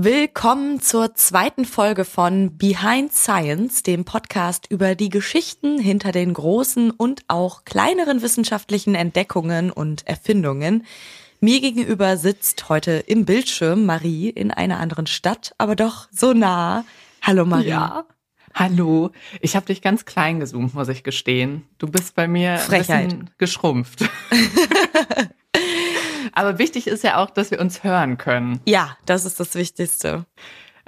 Willkommen zur zweiten Folge von Behind Science, dem Podcast über die Geschichten hinter den großen und auch kleineren wissenschaftlichen Entdeckungen und Erfindungen. Mir gegenüber sitzt heute im Bildschirm Marie in einer anderen Stadt, aber doch so nah. Hallo Marie. Ja. Hallo. Ich habe dich ganz klein gezoomt, muss ich gestehen. Du bist bei mir Frechheit. ein bisschen geschrumpft. Aber wichtig ist ja auch, dass wir uns hören können. Ja, das ist das Wichtigste.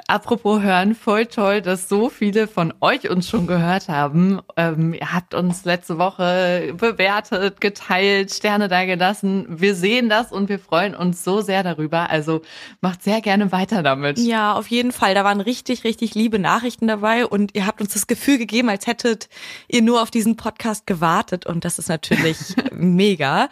Apropos hören, voll toll, dass so viele von euch uns schon gehört haben. Ähm, ihr habt uns letzte Woche bewertet, geteilt, Sterne da gelassen. Wir sehen das und wir freuen uns so sehr darüber. Also macht sehr gerne weiter damit. Ja, auf jeden Fall. Da waren richtig, richtig liebe Nachrichten dabei und ihr habt uns das Gefühl gegeben, als hättet ihr nur auf diesen Podcast gewartet und das ist natürlich mega.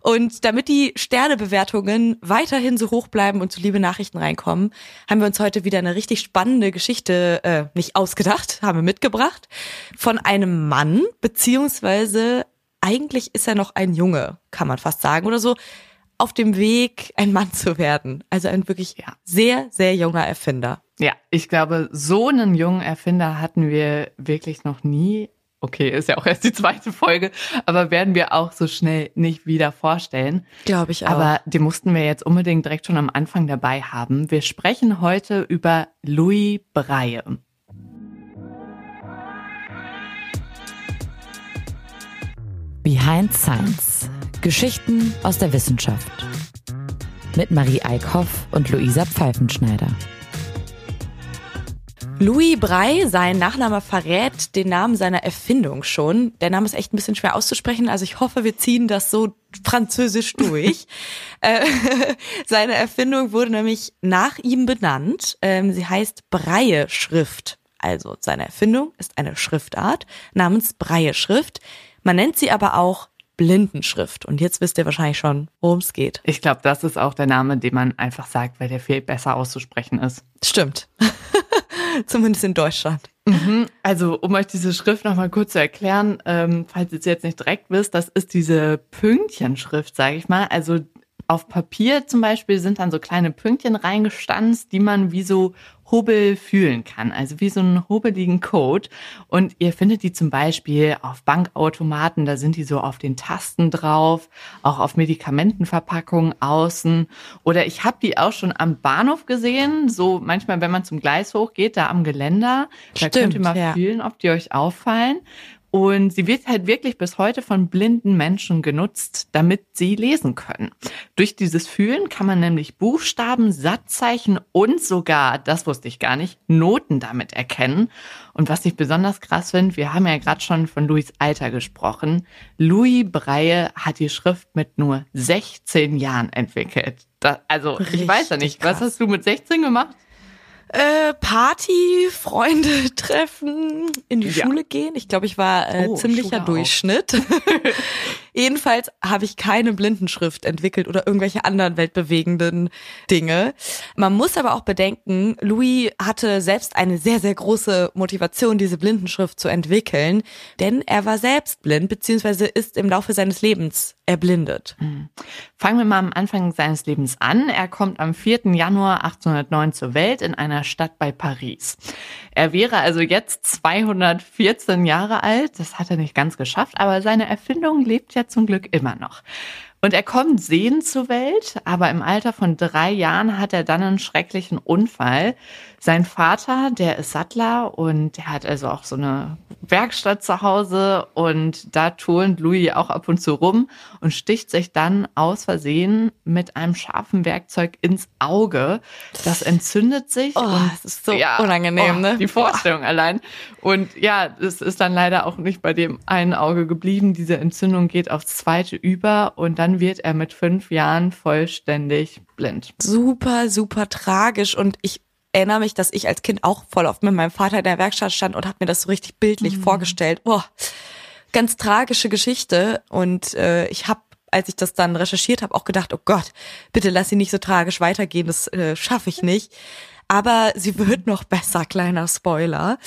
Und damit die Sternebewertungen weiterhin so hoch bleiben und so liebe Nachrichten reinkommen, haben wir uns heute wieder eine richtig spannende Geschichte äh, nicht ausgedacht, haben wir mitgebracht von einem Mann, beziehungsweise eigentlich ist er noch ein Junge, kann man fast sagen, oder so, auf dem Weg, ein Mann zu werden. Also ein wirklich ja. sehr, sehr junger Erfinder. Ja, ich glaube, so einen jungen Erfinder hatten wir wirklich noch nie okay, ist ja auch erst die zweite Folge, aber werden wir auch so schnell nicht wieder vorstellen. Glaube ich auch. Aber die mussten wir jetzt unbedingt direkt schon am Anfang dabei haben. Wir sprechen heute über Louis Breie. Behind Science. Geschichten aus der Wissenschaft. Mit Marie Eickhoff und Luisa Pfeifenschneider. Louis Brey, sein Nachname verrät den Namen seiner Erfindung schon. Der Name ist echt ein bisschen schwer auszusprechen, also ich hoffe, wir ziehen das so französisch durch. äh, seine Erfindung wurde nämlich nach ihm benannt. Ähm, sie heißt Breie-Schrift. Also seine Erfindung ist eine Schriftart namens Breie-Schrift. Man nennt sie aber auch Blindenschrift. Und jetzt wisst ihr wahrscheinlich schon, worum es geht. Ich glaube, das ist auch der Name, den man einfach sagt, weil der viel besser auszusprechen ist. Stimmt. Zumindest in Deutschland. Mhm. Also, um euch diese Schrift nochmal kurz zu erklären, ähm, falls ihr es jetzt nicht direkt wisst, das ist diese Pünktchenschrift, sage ich mal. Also auf Papier zum Beispiel sind dann so kleine Pünktchen reingestanzt, die man wie so Hubbel fühlen kann, also wie so einen hubbeligen Code. Und ihr findet die zum Beispiel auf Bankautomaten, da sind die so auf den Tasten drauf, auch auf Medikamentenverpackungen außen. Oder ich habe die auch schon am Bahnhof gesehen, so manchmal, wenn man zum Gleis hochgeht, da am Geländer. Da Stimmt, könnt ihr mal ja. fühlen, ob die euch auffallen. Und sie wird halt wirklich bis heute von blinden Menschen genutzt, damit sie lesen können. Durch dieses Fühlen kann man nämlich Buchstaben, Satzzeichen und sogar, das wusste ich gar nicht, Noten damit erkennen. Und was ich besonders krass finde, wir haben ja gerade schon von Louis Alter gesprochen. Louis Breie hat die Schrift mit nur 16 Jahren entwickelt. Das, also, Richtig ich weiß ja nicht, krass. was hast du mit 16 gemacht? Äh, Party, Freunde treffen, in die ja. Schule gehen. Ich glaube, ich war äh, oh, ziemlicher Schule Durchschnitt. Jedenfalls habe ich keine Blindenschrift entwickelt oder irgendwelche anderen weltbewegenden Dinge. Man muss aber auch bedenken, Louis hatte selbst eine sehr, sehr große Motivation, diese Blindenschrift zu entwickeln, denn er war selbst blind, beziehungsweise ist im Laufe seines Lebens erblindet. Hm. Fangen wir mal am Anfang seines Lebens an. Er kommt am 4. Januar 1809 zur Welt in einer Stadt bei Paris. Er wäre also jetzt 214 Jahre alt. Das hat er nicht ganz geschafft, aber seine Erfindung lebt ja zum Glück immer noch. Und er kommt sehend zur Welt, aber im Alter von drei Jahren hat er dann einen schrecklichen Unfall. Sein Vater, der ist Sattler und der hat also auch so eine Werkstatt zu Hause und da turnt Louis auch ab und zu rum und sticht sich dann aus Versehen mit einem scharfen Werkzeug ins Auge. Das entzündet sich. Oh, und das ist so ja, unangenehm, oh, ne? Die Vorstellung oh. allein. Und ja, es ist dann leider auch nicht bei dem einen Auge geblieben. Diese Entzündung geht aufs zweite über und dann wird er mit fünf Jahren vollständig blind. Super, super tragisch und ich erinnere mich, dass ich als Kind auch voll oft mit meinem Vater in der Werkstatt stand und habe mir das so richtig bildlich mhm. vorgestellt. Oh, ganz tragische Geschichte und äh, ich habe als ich das dann recherchiert habe, auch gedacht, oh Gott, bitte lass sie nicht so tragisch weitergehen, das äh, schaffe ich nicht. Aber sie wird noch besser, kleiner Spoiler.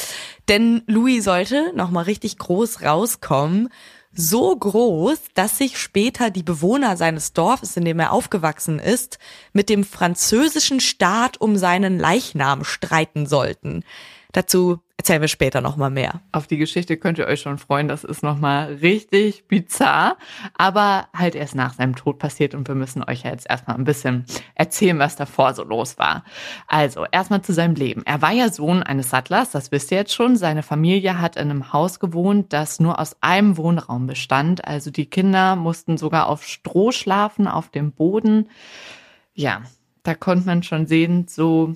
Denn Louis sollte noch mal richtig groß rauskommen so groß, dass sich später die Bewohner seines Dorfes, in dem er aufgewachsen ist, mit dem französischen Staat um seinen Leichnam streiten sollten. Dazu erzählen wir später nochmal mehr. Auf die Geschichte könnt ihr euch schon freuen. Das ist nochmal richtig bizarr, aber halt erst nach seinem Tod passiert und wir müssen euch ja jetzt erstmal ein bisschen erzählen, was davor so los war. Also, erstmal zu seinem Leben. Er war ja Sohn eines Sattlers, das wisst ihr jetzt schon. Seine Familie hat in einem Haus gewohnt, das nur aus einem Wohnraum bestand. Also die Kinder mussten sogar auf Stroh schlafen, auf dem Boden. Ja, da konnte man schon sehen, so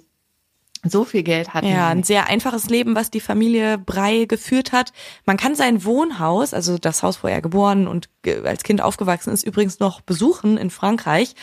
so viel Geld hatten. Ja, ein sehr einfaches Leben, was die Familie Brei geführt hat. Man kann sein Wohnhaus, also das Haus, wo er geboren und als Kind aufgewachsen ist, übrigens noch besuchen in Frankreich.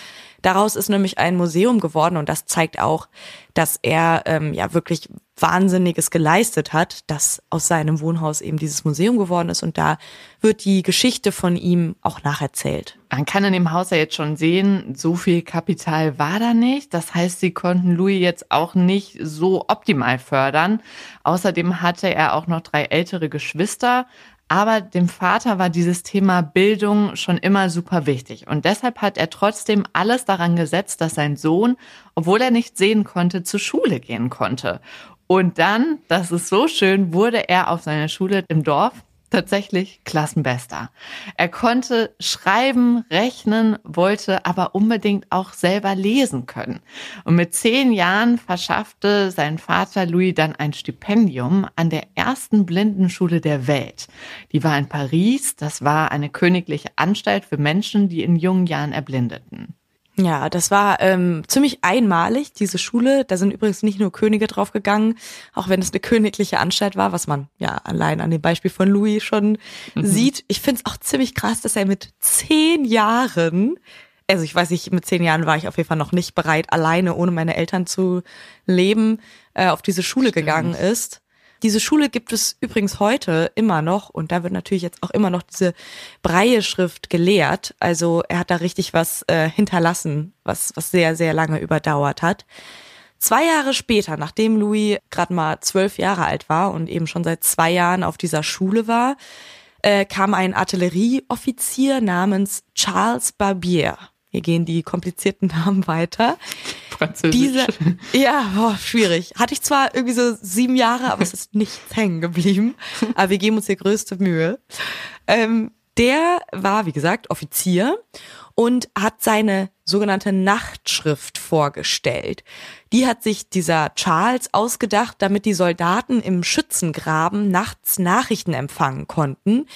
Daraus ist nämlich ein Museum geworden und das zeigt auch, dass er ähm, ja wirklich Wahnsinniges geleistet hat, dass aus seinem Wohnhaus eben dieses Museum geworden ist und da wird die Geschichte von ihm auch nacherzählt. Man kann in dem Haus ja jetzt schon sehen, so viel Kapital war da nicht. Das heißt, sie konnten Louis jetzt auch nicht so optimal fördern. Außerdem hatte er auch noch drei ältere Geschwister, aber dem Vater war dieses Thema Bildung schon immer super wichtig. Und deshalb hat er trotzdem alles daran gesetzt, dass sein Sohn, obwohl er nicht sehen konnte, zur Schule gehen konnte. Und dann, das ist so schön, wurde er auf seiner Schule im Dorf tatsächlich Klassenbester. Er konnte schreiben, rechnen, wollte aber unbedingt auch selber lesen können. Und mit zehn Jahren verschaffte sein Vater Louis dann ein Stipendium an der ersten Blindenschule der Welt. Die war in Paris. Das war eine königliche Anstalt für Menschen, die in jungen Jahren erblindeten. Ja, das war ähm, ziemlich einmalig, diese Schule. Da sind übrigens nicht nur Könige draufgegangen, auch wenn es eine königliche Anstalt war, was man ja allein an dem Beispiel von Louis schon mhm. sieht. Ich finde es auch ziemlich krass, dass er mit zehn Jahren, also ich weiß nicht, mit zehn Jahren war ich auf jeden Fall noch nicht bereit, alleine ohne meine Eltern zu leben, äh, auf diese Schule Stimmt. gegangen ist. Diese Schule gibt es übrigens heute immer noch und da wird natürlich jetzt auch immer noch diese Breie-Schrift gelehrt. Also er hat da richtig was äh, hinterlassen, was, was sehr, sehr lange überdauert hat. Zwei Jahre später, nachdem Louis gerade mal zwölf Jahre alt war und eben schon seit zwei Jahren auf dieser Schule war, äh, kam ein Artillerieoffizier namens Charles Barbier. Hier gehen die komplizierten Namen weiter. Französisch. Diese, ja, boah, schwierig. Hatte ich zwar irgendwie so sieben Jahre, aber es ist nichts hängen geblieben. Aber wir geben uns die größte Mühe. Ähm, der war, wie gesagt, Offizier und hat seine sogenannte Nachtschrift vorgestellt. Die hat sich dieser Charles ausgedacht, damit die Soldaten im Schützengraben nachts Nachrichten empfangen konnten,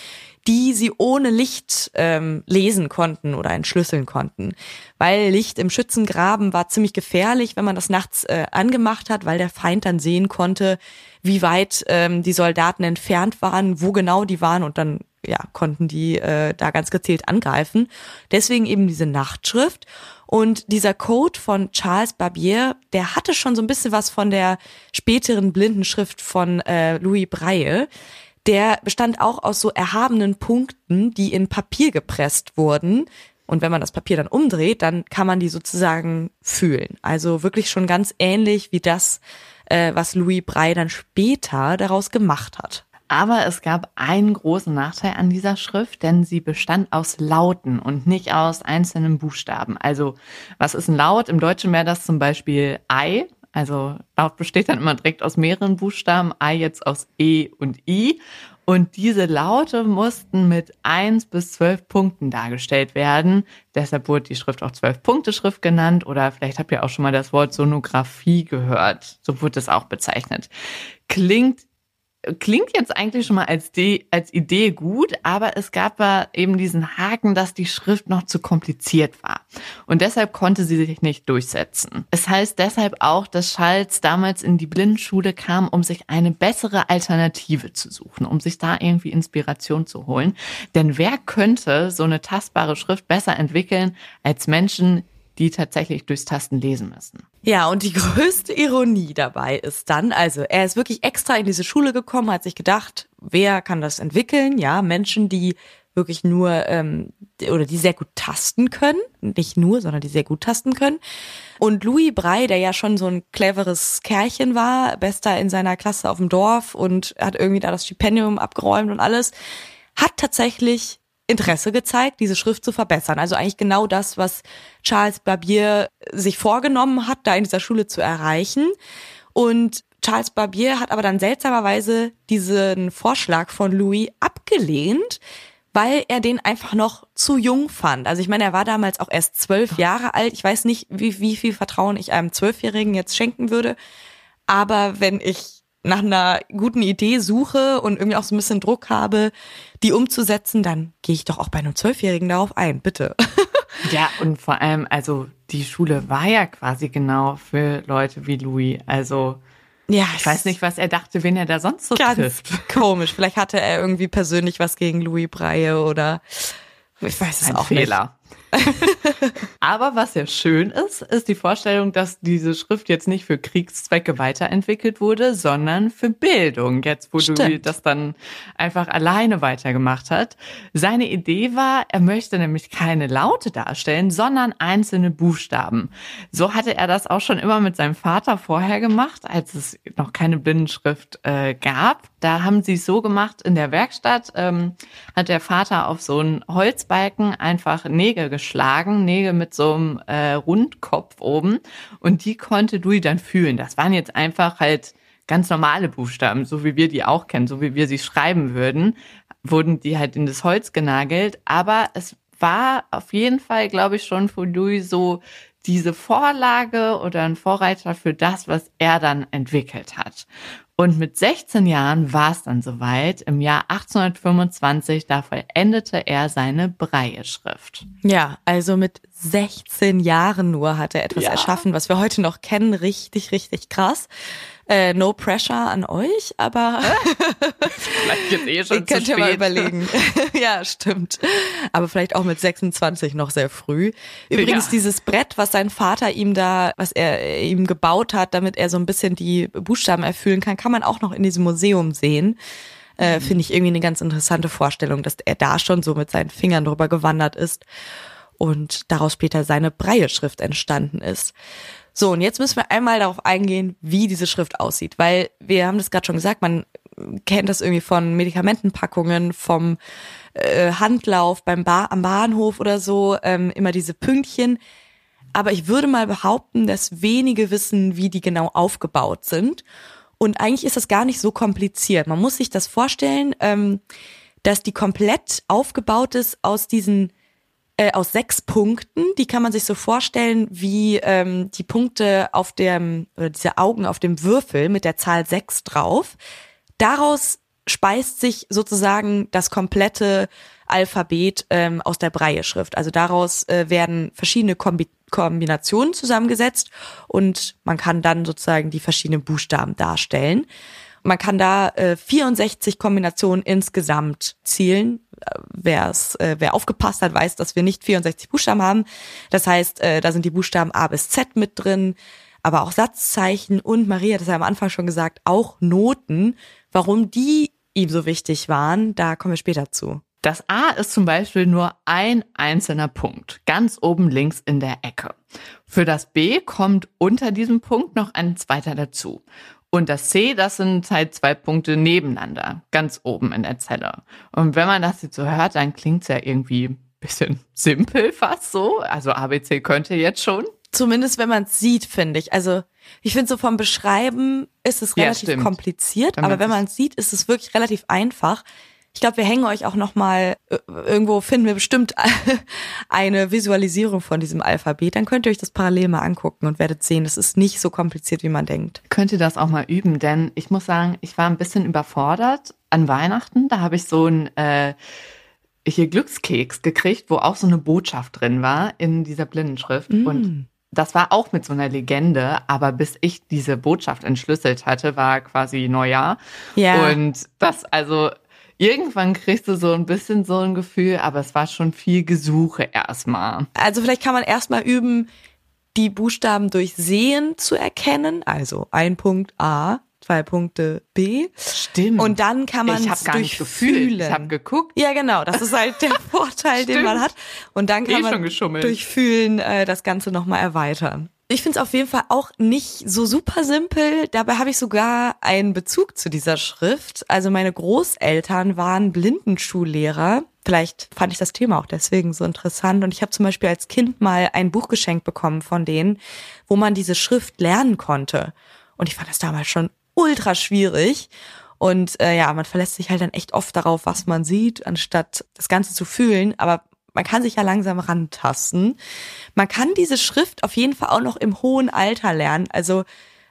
die sie ohne Licht ähm, lesen konnten oder entschlüsseln konnten. Weil Licht im Schützengraben war ziemlich gefährlich, wenn man das nachts äh, angemacht hat, weil der Feind dann sehen konnte, wie weit ähm, die Soldaten entfernt waren, wo genau die waren und dann ja, konnten die äh, da ganz gezielt angreifen. Deswegen eben diese Nachtschrift. Und dieser Code von Charles Barbier, der hatte schon so ein bisschen was von der späteren Blindenschrift von äh, Louis Braille der bestand auch aus so erhabenen Punkten, die in Papier gepresst wurden. Und wenn man das Papier dann umdreht, dann kann man die sozusagen fühlen. Also wirklich schon ganz ähnlich wie das, äh, was Louis Braille dann später daraus gemacht hat. Aber es gab einen großen Nachteil an dieser Schrift, denn sie bestand aus Lauten und nicht aus einzelnen Buchstaben. Also was ist ein Laut? Im Deutschen wäre das zum Beispiel Ei also Laut besteht dann immer direkt aus mehreren Buchstaben, I jetzt aus E und I. Und diese Laute mussten mit eins bis zwölf Punkten dargestellt werden. Deshalb wurde die Schrift auch zwölf-Punkte-Schrift genannt. Oder vielleicht habt ihr auch schon mal das Wort Sonographie gehört. So wurde es auch bezeichnet. Klingt klingt jetzt eigentlich schon mal als, De als Idee gut, aber es gab ja eben diesen Haken, dass die Schrift noch zu kompliziert war. Und deshalb konnte sie sich nicht durchsetzen. Es heißt deshalb auch, dass Schalz damals in die Blindenschule kam, um sich eine bessere Alternative zu suchen, um sich da irgendwie Inspiration zu holen. Denn wer könnte so eine tastbare Schrift besser entwickeln als Menschen, die tatsächlich durchs Tasten lesen müssen. Ja, und die größte Ironie dabei ist dann, also er ist wirklich extra in diese Schule gekommen, hat sich gedacht, wer kann das entwickeln? Ja, Menschen, die wirklich nur ähm, oder die sehr gut tasten können, nicht nur, sondern die sehr gut tasten können. Und Louis Brey, der ja schon so ein cleveres Kerlchen war, bester in seiner Klasse auf dem Dorf und hat irgendwie da das Stipendium abgeräumt und alles, hat tatsächlich Interesse gezeigt, diese Schrift zu verbessern. Also eigentlich genau das, was Charles Barbier sich vorgenommen hat, da in dieser Schule zu erreichen. Und Charles Barbier hat aber dann seltsamerweise diesen Vorschlag von Louis abgelehnt, weil er den einfach noch zu jung fand. Also ich meine, er war damals auch erst zwölf Jahre alt. Ich weiß nicht, wie, wie viel Vertrauen ich einem Zwölfjährigen jetzt schenken würde. Aber wenn ich nach einer guten Idee suche und irgendwie auch so ein bisschen Druck habe, die umzusetzen, dann gehe ich doch auch bei einem Zwölfjährigen darauf ein, bitte. Ja, und vor allem, also die Schule war ja quasi genau für Leute wie Louis. Also ja, ich weiß nicht, was er dachte, wen er da sonst so ganz trifft. Komisch. Vielleicht hatte er irgendwie persönlich was gegen Louis Breie oder ich weiß es Ein auch Fehler. nicht. Aber was ja schön ist, ist die Vorstellung, dass diese Schrift jetzt nicht für Kriegszwecke weiterentwickelt wurde, sondern für Bildung. Jetzt, wo Stimmt. du das dann einfach alleine weitergemacht hat. Seine Idee war, er möchte nämlich keine Laute darstellen, sondern einzelne Buchstaben. So hatte er das auch schon immer mit seinem Vater vorher gemacht, als es noch keine Blindenschrift äh, gab. Da haben sie es so gemacht in der Werkstatt, ähm, hat der Vater auf so einen Holzbalken einfach Nägel geschlagen, Nägel mit so einem äh, Rundkopf oben und die konnte Louis dann fühlen. Das waren jetzt einfach halt ganz normale Buchstaben, so wie wir die auch kennen, so wie wir sie schreiben würden, wurden die halt in das Holz genagelt, aber es war auf jeden Fall, glaube ich, schon für Louis so diese Vorlage oder ein Vorreiter für das, was er dann entwickelt hat. Und mit 16 Jahren war es dann soweit. Im Jahr 1825, da vollendete er seine Breie-Schrift. Ja, also mit 16 Jahren nur hat er etwas Ja. erschaffen, was wir heute noch kennen. Richtig, richtig krass. Äh, no pressure an euch, aber Vielleicht jetzt eh ihr könnt ja mal überlegen. ja, stimmt. Aber vielleicht auch mit 26 noch sehr früh. Übrigens Ja. dieses Brett, was sein Vater ihm da, was er ihm gebaut hat, damit er so ein bisschen die Buchstaben erfüllen kann, kann man auch noch in diesem Museum sehen. Äh, Finde ich irgendwie eine ganz interessante Vorstellung, dass er da schon so mit seinen Fingern drüber gewandert ist und daraus später seine Breie-Schrift entstanden ist. So, und jetzt müssen wir einmal darauf eingehen, wie diese Schrift aussieht, weil wir haben das gerade schon gesagt, man kennt das irgendwie von Medikamentenpackungen, vom äh, Handlauf beim ba am Bahnhof oder so, ähm, immer diese Pünktchen. Aber ich würde mal behaupten, dass wenige wissen, wie die genau aufgebaut sind. Und eigentlich ist das gar nicht so kompliziert. Man muss sich das vorstellen, ähm, dass die komplett aufgebaut ist aus diesen äh, aus sechs Punkten. Die kann man sich so vorstellen wie ähm, die Punkte auf dem, oder diese Augen auf dem Würfel mit der Zahl sechs drauf. Daraus speist sich sozusagen das komplette Alphabet ähm, aus der Breie-Schrift. Also daraus äh, werden verschiedene Kombi Kombinationen zusammengesetzt und man kann dann sozusagen die verschiedenen Buchstaben darstellen. Man kann da äh, 64 Kombinationen insgesamt zielen. Wer's, äh, wer aufgepasst hat, weiß, dass wir nicht 64 Buchstaben haben. Das heißt, äh, da sind die Buchstaben A bis Z mit drin, aber auch Satzzeichen und Maria hat es ja am Anfang schon gesagt, auch Noten. Warum die ihm so wichtig waren, da kommen wir später zu. Das A ist zum Beispiel nur ein einzelner Punkt, ganz oben links in der Ecke. Für das B kommt unter diesem Punkt noch ein zweiter dazu. Und das C, das sind halt zwei Punkte nebeneinander, ganz oben in der Zelle. Und wenn man das jetzt so hört, dann klingt's ja irgendwie ein bisschen simpel fast so. Also ABC könnte jetzt schon. Zumindest wenn man es sieht, finde ich. Also ich finde so vom Beschreiben ist es Ja, relativ stimmt. kompliziert, Wenn aber wenn man es sieht, ist es wirklich relativ einfach. Ich glaube, wir hängen euch auch noch mal äh, irgendwo finden wir bestimmt eine Visualisierung von diesem Alphabet. Dann könnt ihr euch das parallel mal angucken und werdet sehen, es ist nicht so kompliziert, wie man denkt. Könnt ihr das auch mal üben, denn ich muss sagen, ich war ein bisschen überfordert an Weihnachten. Da habe ich so ein äh, hier Glückskeks gekriegt, wo auch so eine Botschaft drin war in dieser Blindenschrift. Mm. Und das war auch mit so einer Legende, aber bis ich diese Botschaft entschlüsselt hatte, war quasi Neujahr. Ja. Und das, also irgendwann kriegst du so ein bisschen so ein Gefühl, aber es war schon viel Gesuche erstmal. Also vielleicht kann man erstmal üben, die Buchstaben durch Sehen zu erkennen. Also ein Punkt A, zwei Punkte B. Stimmt. Und dann kann man ich es habe gar nicht gefühlt. durchfühlen. Ich habe geguckt. Ja, genau. Das ist halt der Vorteil, den man hat. Und dann kann Eh man durch Fühlen äh, das Ganze nochmal erweitern. Ich finde es auf jeden Fall auch nicht so super simpel. Dabei habe ich sogar einen Bezug zu dieser Schrift. Also meine Großeltern waren Blindenschullehrer. vielleicht fand ich das Thema auch deswegen so interessant. Und ich habe zum Beispiel als Kind mal ein Buch geschenkt bekommen von denen, wo man diese Schrift lernen konnte. Und ich fand das damals schon ultra schwierig. Und äh, ja, man verlässt sich halt dann echt oft darauf, was man sieht, anstatt das Ganze zu fühlen. Aber man kann sich ja langsam rantasten. Man kann diese Schrift auf jeden Fall auch noch im hohen Alter lernen. Also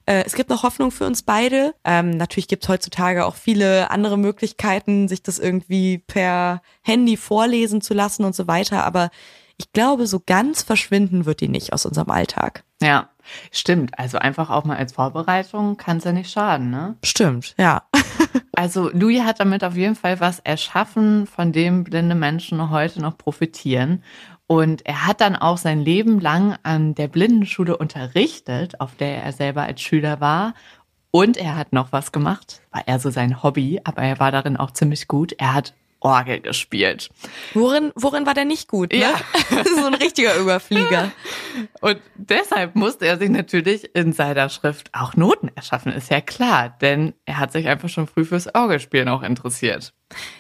äh, es gibt noch Hoffnung für uns beide. Ähm, natürlich gibt es heutzutage auch viele andere Möglichkeiten, sich das irgendwie per Handy vorlesen zu lassen und so weiter. Aber ich glaube, so ganz verschwinden wird die nicht aus unserem Alltag. Ja, stimmt. Also einfach auch mal als Vorbereitung kann es ja nicht schaden, ne? Stimmt, ja. also Louis hat damit auf jeden Fall was erschaffen, von dem blinde Menschen heute noch profitieren. Und er hat dann auch sein Leben lang an der Blindenschule unterrichtet, auf der er selber als Schüler war. Und er hat noch was gemacht, war eher so sein Hobby, aber er war darin auch ziemlich gut. Er hat Orgel gespielt. Worin, worin war der nicht gut? Ne? Ja. so ein richtiger Überflieger. Und deshalb musste er sich natürlich in seiner Schrift auch Noten erschaffen, ist ja klar, denn er hat sich einfach schon früh fürs Orgelspielen auch interessiert.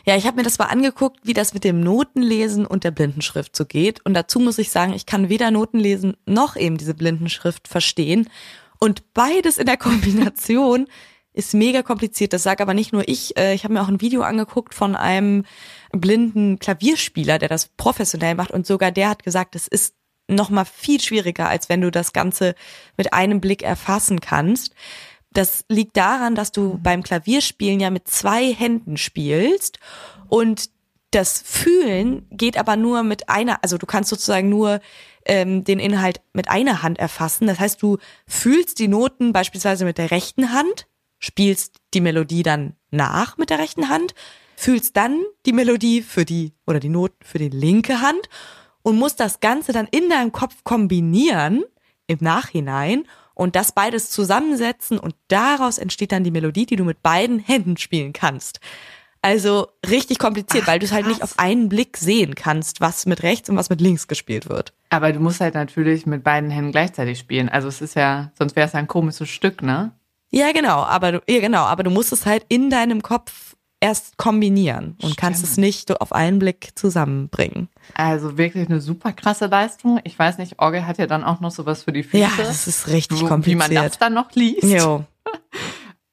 Ja, ich habe mir das mal angeguckt, wie das mit dem Notenlesen und der Blindenschrift so geht. Und dazu muss ich sagen, ich kann weder Notenlesen noch eben diese Blindenschrift verstehen. Und beides in der Kombination ist mega kompliziert. Das sage aber nicht nur ich. Äh, ich habe mir auch ein Video angeguckt von einem blinden Klavierspieler, der das professionell macht. Und sogar der hat gesagt, es ist noch mal viel schwieriger, als wenn du das Ganze mit einem Blick erfassen kannst. Das liegt daran, dass du beim Klavierspielen ja mit zwei Händen spielst und das Fühlen geht aber nur mit einer, also du kannst sozusagen nur ähm, den Inhalt mit einer Hand erfassen. Das heißt, du fühlst die Noten beispielsweise mit der rechten Hand, spielst die Melodie dann nach mit der rechten Hand, fühlst dann die Melodie für die oder die Noten für die linke Hand und musst das Ganze dann in deinem Kopf kombinieren im Nachhinein und das beides zusammensetzen und daraus entsteht dann die Melodie, die du mit beiden Händen spielen kannst. Also richtig kompliziert, Ach, weil du es halt nicht auf einen Blick sehen kannst, was mit rechts und was mit links gespielt wird. Aber du musst halt natürlich mit beiden Händen gleichzeitig spielen. Also es ist ja, sonst wäre es ein komisches Stück, ne? Ja, genau, aber du, ja, genau, aber du musst es halt in deinem Kopf erst kombinieren und Stimmt. kannst es nicht auf einen Blick zusammenbringen. Also wirklich eine super krasse Leistung. Ich weiß nicht, Orgel hat ja dann auch noch sowas für die Füße. Ja, das ist richtig wo, kompliziert. Wie man das dann noch liest. Jo.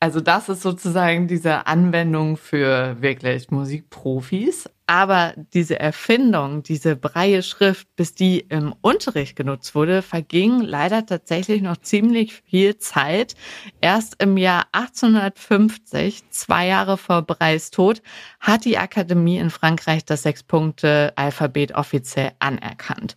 Also das ist sozusagen diese Anwendung für wirklich Musikprofis. Aber diese Erfindung, diese breie Schrift, bis die im Unterricht genutzt wurde, verging leider tatsächlich noch ziemlich viel Zeit. Erst im Jahr 1850, zwei Jahre vor Breis Tod, hat die Akademie in Frankreich das Sechs-Punkte-Alphabet offiziell anerkannt.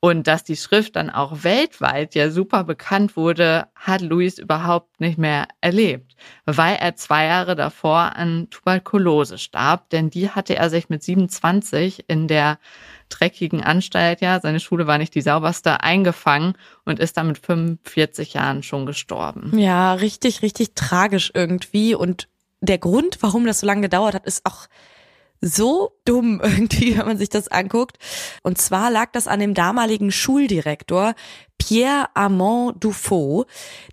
Und dass die Schrift dann auch weltweit ja super bekannt wurde, hat Louis überhaupt nicht mehr erlebt, weil er zwei Jahre davor an Tuberkulose starb, denn die hatte er sich mit 27 in der dreckigen Anstalt, ja, seine Schule war nicht die sauberste, eingefangen und ist dann mit 45 Jahren schon gestorben. Ja, richtig, richtig tragisch irgendwie. Und der Grund, warum das so lange gedauert hat, ist auch so dumm irgendwie, wenn man sich das anguckt. Und zwar lag das an dem damaligen Schuldirektor Pierre Armand Dufaux.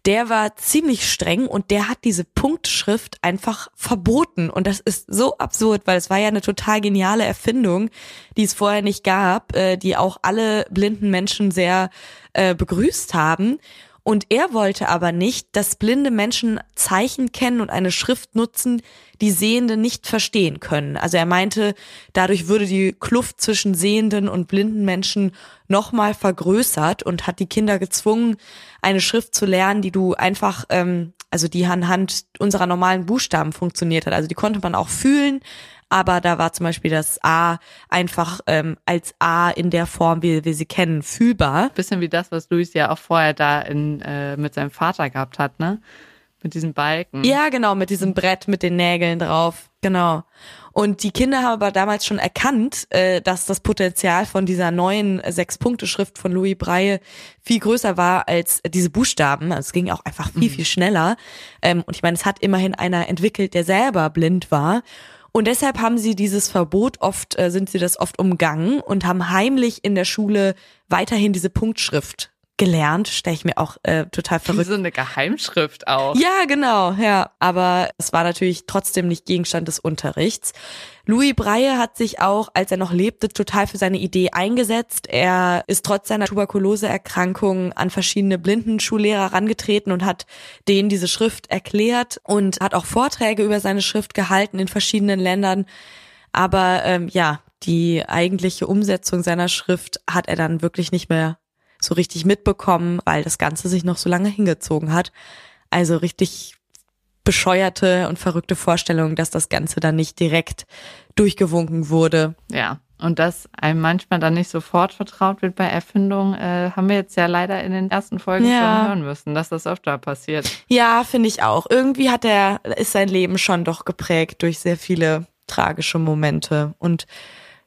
Der war ziemlich streng und der hat diese Punktschrift einfach verboten. Und das ist so absurd, weil es war ja eine total geniale Erfindung, die es vorher nicht gab, äh, die auch alle blinden Menschen sehr äh, begrüßt haben. Und er wollte aber nicht, dass blinde Menschen Zeichen kennen und eine Schrift nutzen, die Sehende nicht verstehen können. Also er meinte, dadurch würde die Kluft zwischen sehenden und blinden Menschen nochmal vergrößert und hat die Kinder gezwungen, eine Schrift zu lernen, die du einfach, ähm, also die anhand unserer normalen Buchstaben funktioniert hat. Also die konnte man auch fühlen, aber da war zum Beispiel das A einfach ähm, als A in der Form, wie wir sie kennen, fühlbar. Bisschen wie das, was Luis ja auch vorher da in, äh, mit seinem Vater gehabt hat, ne? Mit diesem Balken. Ja, genau, mit diesem Brett mit den Nägeln drauf. Genau. Und die Kinder haben aber damals schon erkannt, äh, dass das Potenzial von dieser neuen Sechs-Punkte-Schrift von Louis Breie viel größer war als diese Buchstaben. Also es ging auch einfach viel, mhm. viel schneller. Ähm, und ich meine, es hat immerhin einer entwickelt, der selber blind war. Und deshalb haben sie dieses Verbot oft, äh, sind sie das oft umgangen und haben heimlich in der Schule weiterhin diese Punktschrift gelernt, stelle ich mir auch äh, total Wie verrückt. so eine Geheimschrift auch. Ja, genau, ja. Aber es war natürlich trotzdem nicht Gegenstand des Unterrichts. Louis Breie hat sich auch, als er noch lebte, total für seine Idee eingesetzt. Er ist trotz seiner Tuberkuloseerkrankung an verschiedene Blindenschullehrer herangetreten und hat denen diese Schrift erklärt und hat auch Vorträge über seine Schrift gehalten in verschiedenen Ländern. Aber ähm, ja, die eigentliche Umsetzung seiner Schrift hat er dann wirklich nicht mehr so richtig mitbekommen, weil das Ganze sich noch so lange hingezogen hat. Also richtig bescheuerte und verrückte Vorstellung, dass das Ganze dann nicht direkt durchgewunken wurde. Ja. Und dass einem manchmal dann nicht sofort vertraut wird bei Erfindungen, äh, haben wir jetzt ja leider in den ersten Folgen Ja. schon hören müssen, dass das öfter passiert. Ja, finde ich auch. Irgendwie hat er, ist sein Leben schon doch geprägt durch sehr viele tragische Momente. Und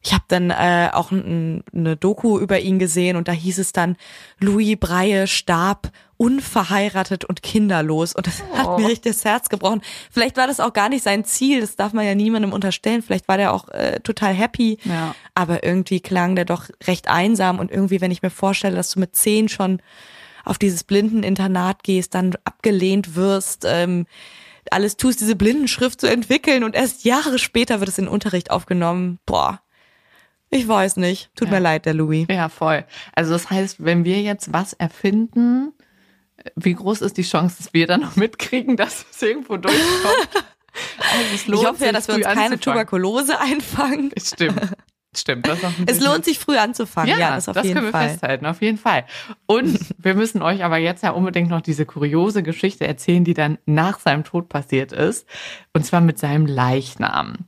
ich habe dann äh, auch ein, eine Doku über ihn gesehen und da hieß es dann, Louis Breie starb unverheiratet und kinderlos. Und das hat Oh. mir richtig das Herz gebrochen. Vielleicht war das auch gar nicht sein Ziel, das darf man ja niemandem unterstellen. Vielleicht war der auch äh, total happy. Ja. Aber irgendwie klang der doch recht einsam und irgendwie, wenn ich mir vorstelle, dass du mit zehn schon auf dieses Blindeninternat gehst, dann abgelehnt wirst, ähm, alles tust, diese Blindenschrift zu entwickeln und erst Jahre später wird es in den Unterricht aufgenommen. Boah, ich weiß nicht. Tut Ja. mir leid, der Louis. Ja, voll. Also das heißt, wenn wir jetzt was erfinden, wie groß ist die Chance, dass wir dann noch mitkriegen, dass es irgendwo durchkommt? Also es Ich lohnt hoffe ja, sich, dass wir uns keine anzufangen. Tuberkulose einfangen. Stimmt. Stimmt. Das Es lohnt sich früh anzufangen. Ja, das auf jeden können wir Fall. festhalten, auf jeden Fall. Und wir müssen euch aber jetzt ja unbedingt noch diese kuriose Geschichte erzählen, die dann nach seinem Tod passiert ist. Und zwar mit seinem Leichnam.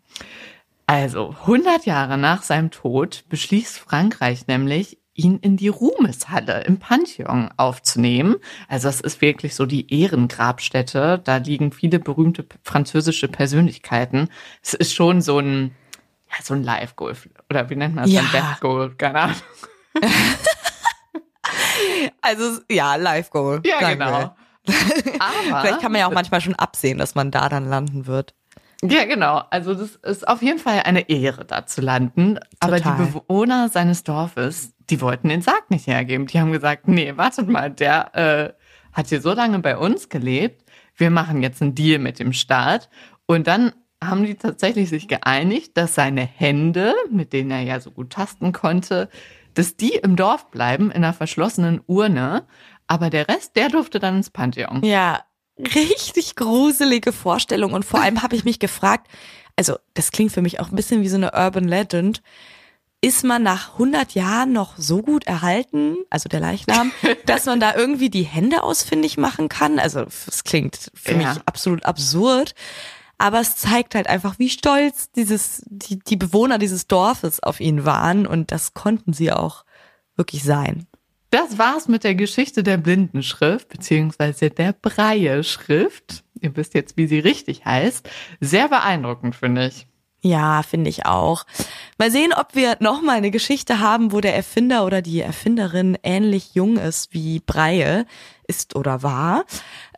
Also, 100 Jahre nach seinem Tod beschließt Frankreich nämlich, ihn in die Ruhmeshalle im Pantheon aufzunehmen. Also das ist wirklich so die Ehrengrabstätte. Da liegen viele berühmte französische Persönlichkeiten. Es ist schon so ein, ja, so ein Live-Goal. Oder wie nennt man das? Ja. Ein Death-Goal? Keine Ahnung. Also ja, Live Goal. Ja, sagen genau. Aber, Vielleicht kann man ja auch manchmal schon absehen, dass man da dann landen wird. Ja, genau. Also das ist auf jeden Fall eine Ehre, da zu landen. Aber die Total. Bewohner seines Dorfes, die wollten den Sarg nicht hergeben. Die haben gesagt, nee, wartet mal, der äh, hat hier so lange bei uns gelebt. Wir machen jetzt einen Deal mit dem Staat. Und dann haben die tatsächlich sich geeinigt, dass seine Hände, mit denen er ja so gut tasten konnte, dass die im Dorf bleiben, in einer verschlossenen Urne. Aber der Rest, der durfte dann ins Pantheon. Ja, richtig gruselige Vorstellung. Und vor allem habe ich mich gefragt, also das klingt für mich auch ein bisschen wie so eine Urban Legend. Ist man nach 100 Jahren noch so gut erhalten, also der Leichnam, dass man da irgendwie die Hände ausfindig machen kann? Also es klingt für Ja. mich absolut absurd. Aber es zeigt halt einfach, wie stolz dieses, die, die Bewohner dieses Dorfes auf ihn waren. Und das konnten sie auch wirklich sein. Das war's mit der Geschichte der Blindenschrift, beziehungsweise der Breie-Schrift. Ihr wisst jetzt, wie sie richtig heißt. Sehr beeindruckend, finde ich. Ja, finde ich auch. Mal sehen, ob wir noch mal eine Geschichte haben, wo der Erfinder oder die Erfinderin ähnlich jung ist wie Breie ist oder war.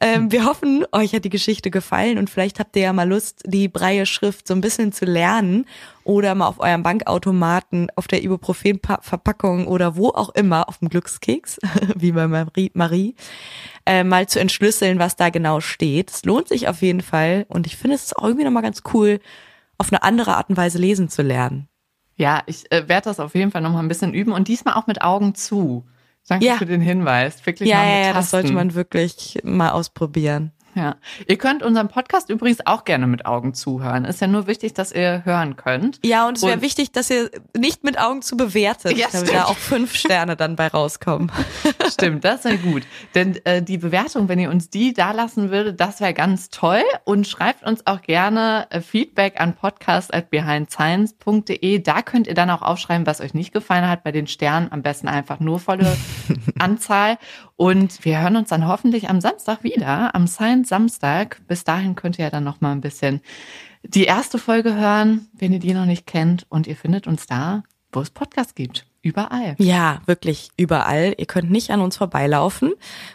Ähm, wir hoffen, euch hat die Geschichte gefallen und vielleicht habt ihr ja mal Lust, die Breie-Schrift so ein bisschen zu lernen oder mal auf eurem Bankautomaten, auf der Ibuprofen-Verpackung oder wo auch immer, auf dem Glückskeks, wie bei Marie, Marie äh, mal zu entschlüsseln, was da genau steht. Es lohnt sich auf jeden Fall und ich finde es auch irgendwie nochmal ganz cool, auf eine andere Art und Weise lesen zu lernen. Ja, ich äh, werde das auf jeden Fall noch mal ein bisschen üben und diesmal auch mit Augen zu. Danke Ja. für den Hinweis. Wirklich Ja, mal mit ja, ja, das Tasten. sollte man wirklich mal ausprobieren. Ja. Ihr könnt unseren Podcast übrigens auch gerne mit Augen zuhören. Ist ja nur wichtig, dass ihr hören könnt. Ja, und es wäre wichtig, dass ihr nicht mit Augen zu bewertet, Ja, damit da auch fünf Sterne dann bei rauskommen. Stimmt, das wäre gut. Denn äh, die Bewertung, wenn ihr uns die da lassen würdet, das wäre ganz toll. Und schreibt uns auch gerne äh, Feedback an podcast.behindscience.de. Da könnt ihr dann auch aufschreiben, was euch nicht gefallen hat. Bei den Sternen am besten einfach nur volle Anzahl. Und wir hören uns dann hoffentlich am Samstag wieder, am Science Samstag. Bis dahin könnt ihr ja dann noch mal ein bisschen die erste Folge hören, wenn ihr die noch nicht kennt. Und ihr findet uns da, wo es Podcasts gibt. Überall. Ja, wirklich überall. Ihr könnt nicht an uns vorbeilaufen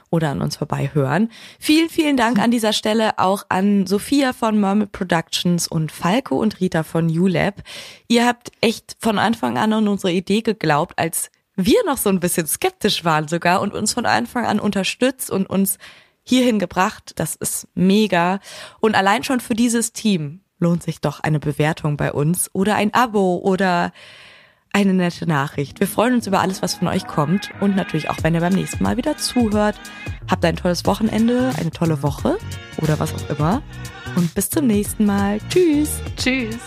oder an uns vorbeihören. Vielen, vielen Dank an dieser Stelle auch an Sophia von Mermaid Productions und Falco und Rita von ULab. Ihr habt echt von Anfang an an unsere Idee geglaubt, als wir noch so ein bisschen skeptisch waren sogar und uns von Anfang an unterstützt und uns hierhin gebracht. Das ist mega. Und allein schon für dieses Team lohnt sich doch eine Bewertung bei uns oder ein Abo oder eine nette Nachricht. Wir freuen uns über alles, was von euch kommt und natürlich auch, wenn ihr beim nächsten Mal wieder zuhört. Habt ein tolles Wochenende, eine tolle Woche oder was auch immer. Und bis zum nächsten Mal. Tschüss. Tschüss.